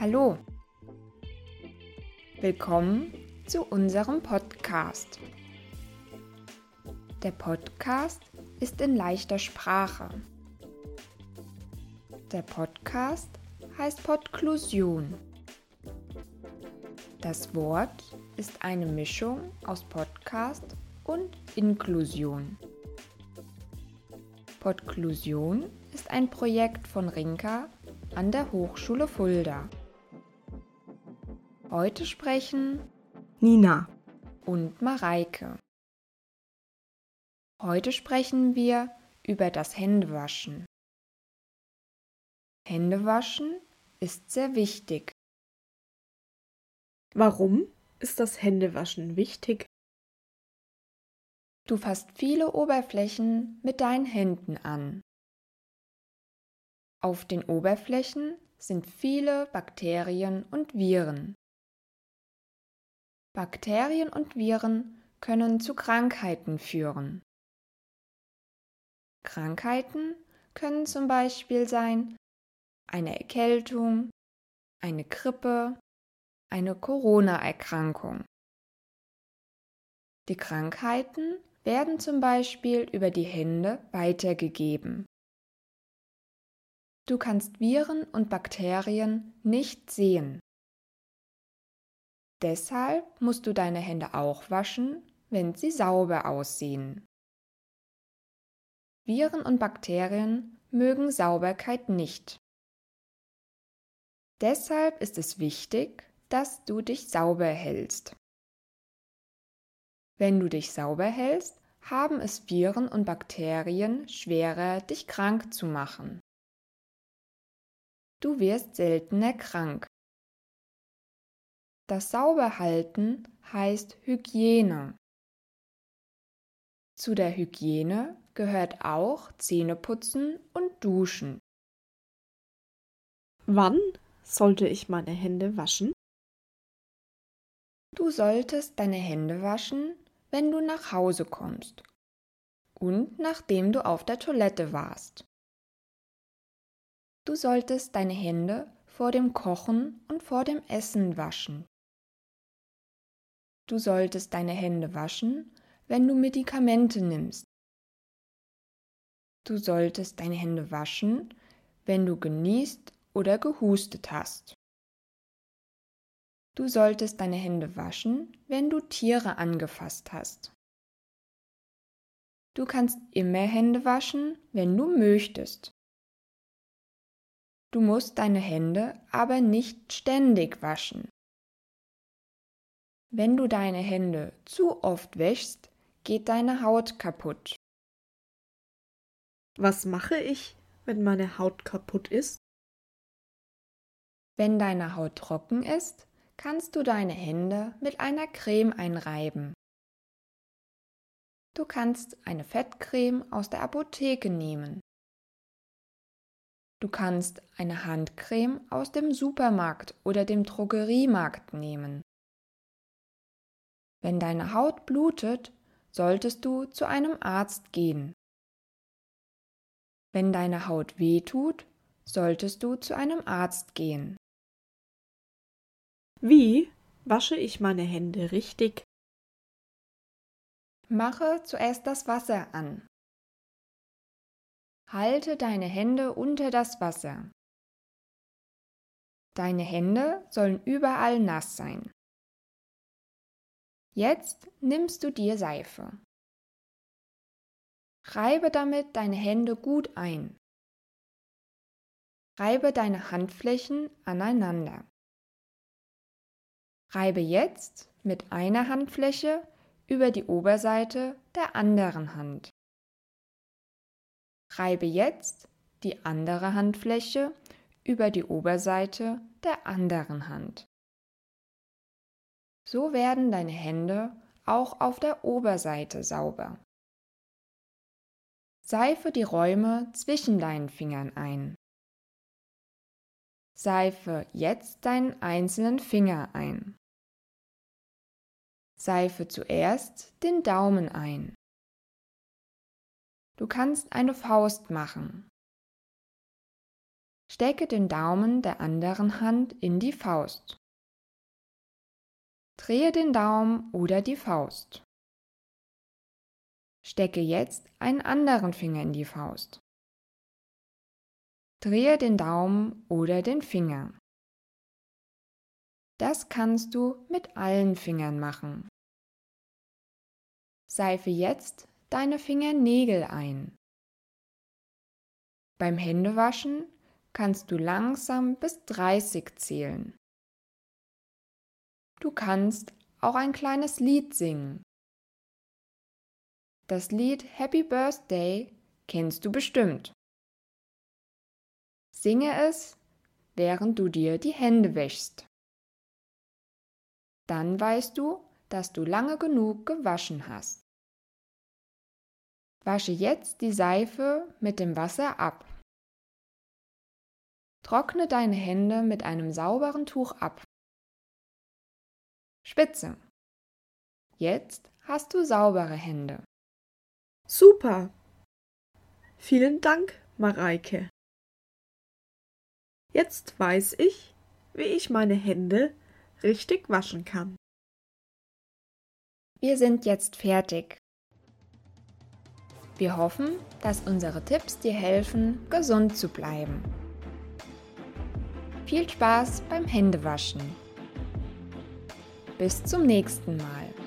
Hallo, willkommen zu unserem Podcast. Der Podcast ist in leichter Sprache. Der Podcast heißt Podklusion. Das Wort ist eine Mischung aus Podcast und Inklusion. Podklusion ist ein Projekt von Rinka an der Hochschule Fulda. Heute sprechen Nina und Mareike. Heute sprechen wir über das Händewaschen. Händewaschen ist sehr wichtig. Warum ist das Händewaschen wichtig? Du fasst viele Oberflächen mit deinen Händen an. Auf den Oberflächen sind viele Bakterien und Viren. Bakterien und Viren können zu Krankheiten führen. Krankheiten können zum Beispiel sein eine Erkältung, eine Grippe, eine Corona-Erkrankung. Die Krankheiten werden zum Beispiel über die Hände weitergegeben. Du kannst Viren und Bakterien nicht sehen. Deshalb musst du deine Hände auch waschen, wenn sie sauber aussehen. Viren und Bakterien mögen Sauberkeit nicht. Deshalb ist es wichtig, dass du dich sauber hältst. Wenn du dich sauber hältst, haben es Viren und Bakterien schwerer, dich krank zu machen. Du wirst seltener krank. Das Sauberhalten heißt Hygiene. Zu der Hygiene gehört auch Zähneputzen und Duschen. Wann sollte ich meine Hände waschen? Du solltest deine Hände waschen, wenn du nach Hause kommst und nachdem du auf der Toilette warst. Du solltest deine Hände vor dem Kochen und vor dem Essen waschen. Du solltest deine Hände waschen, wenn du Medikamente nimmst. Du solltest deine Hände waschen, wenn du genießt oder gehustet hast. Du solltest deine Hände waschen, wenn du Tiere angefasst hast. Du kannst immer Hände waschen, wenn du möchtest. Du musst deine Hände aber nicht ständig waschen. Wenn du deine Hände zu oft wäschst, geht deine Haut kaputt. Was mache ich, wenn meine Haut kaputt ist? Wenn deine Haut trocken ist, kannst du deine Hände mit einer Creme einreiben. Du kannst eine Fettcreme aus der Apotheke nehmen. Du kannst eine Handcreme aus dem Supermarkt oder dem Drogeriemarkt nehmen. Wenn deine Haut blutet, solltest du zu einem Arzt gehen. Wenn deine Haut weh tut, solltest du zu einem Arzt gehen. Wie wasche ich meine Hände richtig? Mache zuerst das Wasser an. Halte deine Hände unter das Wasser. Deine Hände sollen überall nass sein. Jetzt nimmst du dir Seife. Reibe damit deine Hände gut ein. Reibe deine Handflächen aneinander. Reibe jetzt mit einer Handfläche über die Oberseite der anderen Hand. Reibe jetzt die andere Handfläche über die Oberseite der anderen Hand. So werden deine Hände auch auf der Oberseite sauber. Seife die Räume zwischen deinen Fingern ein. Seife jetzt deinen einzelnen Finger ein. Seife zuerst den Daumen ein. Du kannst eine Faust machen. Stecke den Daumen der anderen Hand in die Faust. Drehe den Daumen oder die Faust. Stecke jetzt einen anderen Finger in die Faust. Drehe den Daumen oder den Finger. Das kannst du mit allen Fingern machen. Seife jetzt deine Fingernägel ein. Beim Händewaschen kannst du langsam bis 30 zählen. Du kannst auch ein kleines Lied singen. Das Lied Happy Birthday kennst du bestimmt. Singe es, während du dir die Hände wäschst. Dann weißt du, dass du lange genug gewaschen hast. Wasche jetzt die Seife mit dem Wasser ab. Trockne deine Hände mit einem sauberen Tuch ab. Spitze. Jetzt hast du saubere Hände. Super. Vielen Dank, Mareike. Jetzt weiß ich, wie ich meine Hände richtig waschen kann. Wir sind jetzt fertig. Wir hoffen, dass unsere Tipps dir helfen, gesund zu bleiben. Viel Spaß beim Händewaschen. Bis zum nächsten Mal.